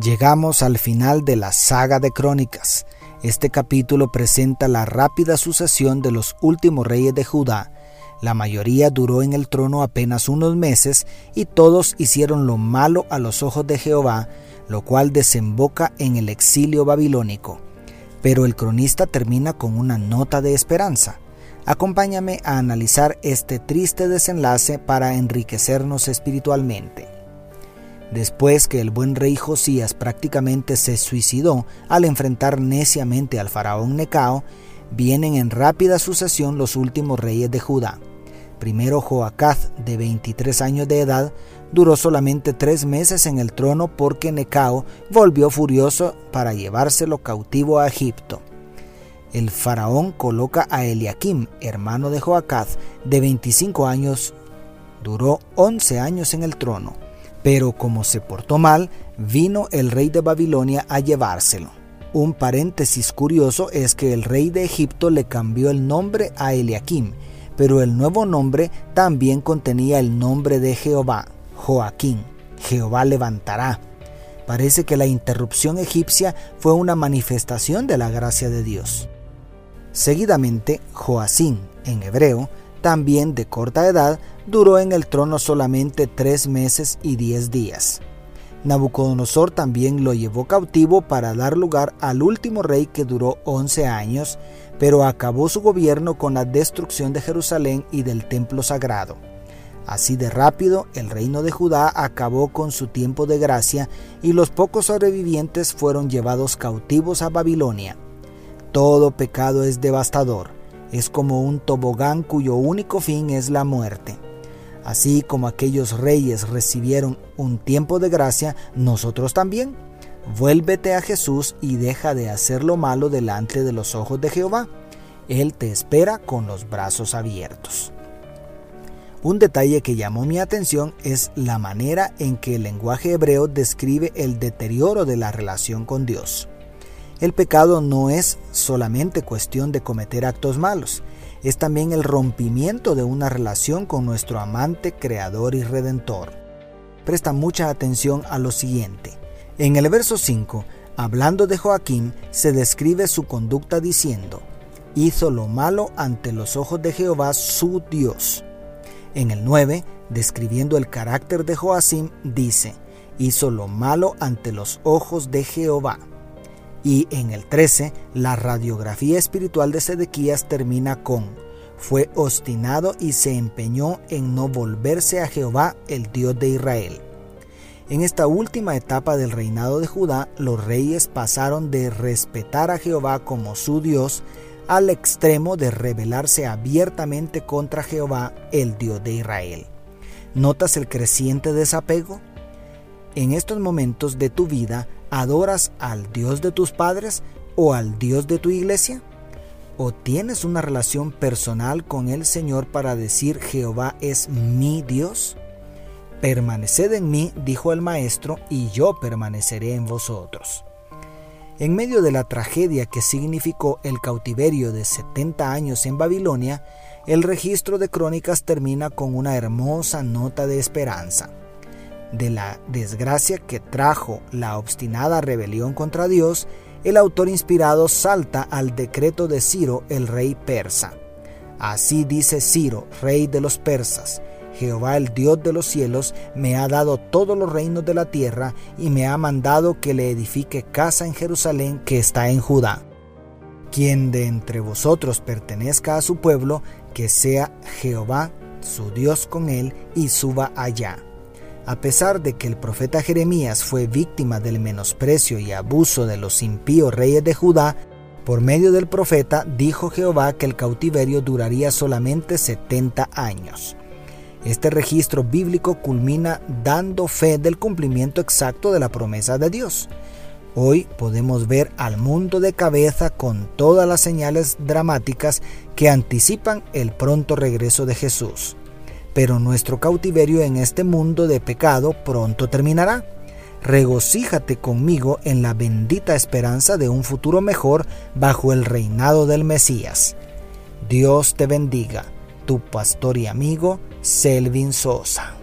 Llegamos al final de la saga de Crónicas. Este capítulo presenta la rápida sucesión de los últimos reyes de Judá. La mayoría duró en el trono apenas unos meses y todos hicieron lo malo a los ojos de Jehová, lo cual desemboca en el exilio babilónico. Pero el cronista termina con una nota de esperanza. Acompáñame a analizar este triste desenlace para enriquecernos espiritualmente después que el buen rey Josías prácticamente se suicidó al enfrentar neciamente al faraón Necao, vienen en rápida sucesión los últimos reyes de Judá. Primero Joacaz, de 23 años de edad, duró solamente tres meses en el trono porque Necao volvió furioso para llevárselo cautivo a Egipto. El faraón coloca a Eliakim, hermano de Joacaz, de 25 años, duró 11 años en el trono. Pero como se portó mal, vino el rey de Babilonia a llevárselo. Un paréntesis curioso es que el rey de Egipto le cambió el nombre a Eliakim, pero el nuevo nombre también contenía el nombre de Jehová, Joaquín. Jehová levantará. Parece que la interrupción egipcia fue una manifestación de la gracia de Dios. Seguidamente, Joacín, en hebreo, también de corta edad, duró en el trono solamente tres meses y diez días. Nabucodonosor también lo llevó cautivo para dar lugar al último rey que duró once años, pero acabó su gobierno con la destrucción de Jerusalén y del templo sagrado. Así de rápido, el reino de Judá acabó con su tiempo de gracia y los pocos sobrevivientes fueron llevados cautivos a Babilonia. Todo pecado es devastador, es como un tobogán cuyo único fin es la muerte. Así como aquellos reyes recibieron un tiempo de gracia, nosotros también. Vuélvete a Jesús y deja de hacer lo malo delante de los ojos de Jehová. Él te espera con los brazos abiertos. Un detalle que llamó mi atención es la manera en que el lenguaje hebreo describe el deterioro de la relación con Dios. El pecado no es solamente cuestión de cometer actos malos, es también el rompimiento de una relación con nuestro amante, creador y redentor. Presta mucha atención a lo siguiente. En el verso 5, hablando de Joaquín, se describe su conducta diciendo, hizo lo malo ante los ojos de Jehová su Dios. En el 9, describiendo el carácter de Joacim, dice, hizo lo malo ante los ojos de Jehová. Y en el 13, la radiografía espiritual de Sedequías termina con, fue obstinado y se empeñó en no volverse a Jehová, el Dios de Israel. En esta última etapa del reinado de Judá, los reyes pasaron de respetar a Jehová como su Dios al extremo de rebelarse abiertamente contra Jehová, el Dios de Israel. ¿Notas el creciente desapego? En estos momentos de tu vida, ¿Adoras al Dios de tus padres o al Dios de tu iglesia? ¿O tienes una relación personal con el Señor para decir Jehová es mi Dios? Permaneced en mí, dijo el Maestro, y yo permaneceré en vosotros. En medio de la tragedia que significó el cautiverio de 70 años en Babilonia, el registro de crónicas termina con una hermosa nota de esperanza de la desgracia que trajo la obstinada rebelión contra Dios, el autor inspirado salta al decreto de Ciro, el rey persa. Así dice Ciro, rey de los persas, Jehová el Dios de los cielos me ha dado todos los reinos de la tierra y me ha mandado que le edifique casa en Jerusalén que está en Judá. Quien de entre vosotros pertenezca a su pueblo, que sea Jehová su Dios con él y suba allá. A pesar de que el profeta Jeremías fue víctima del menosprecio y abuso de los impíos reyes de Judá, por medio del profeta dijo Jehová que el cautiverio duraría solamente 70 años. Este registro bíblico culmina dando fe del cumplimiento exacto de la promesa de Dios. Hoy podemos ver al mundo de cabeza con todas las señales dramáticas que anticipan el pronto regreso de Jesús. Pero nuestro cautiverio en este mundo de pecado pronto terminará. Regocíjate conmigo en la bendita esperanza de un futuro mejor bajo el reinado del Mesías. Dios te bendiga, tu pastor y amigo Selvin Sosa.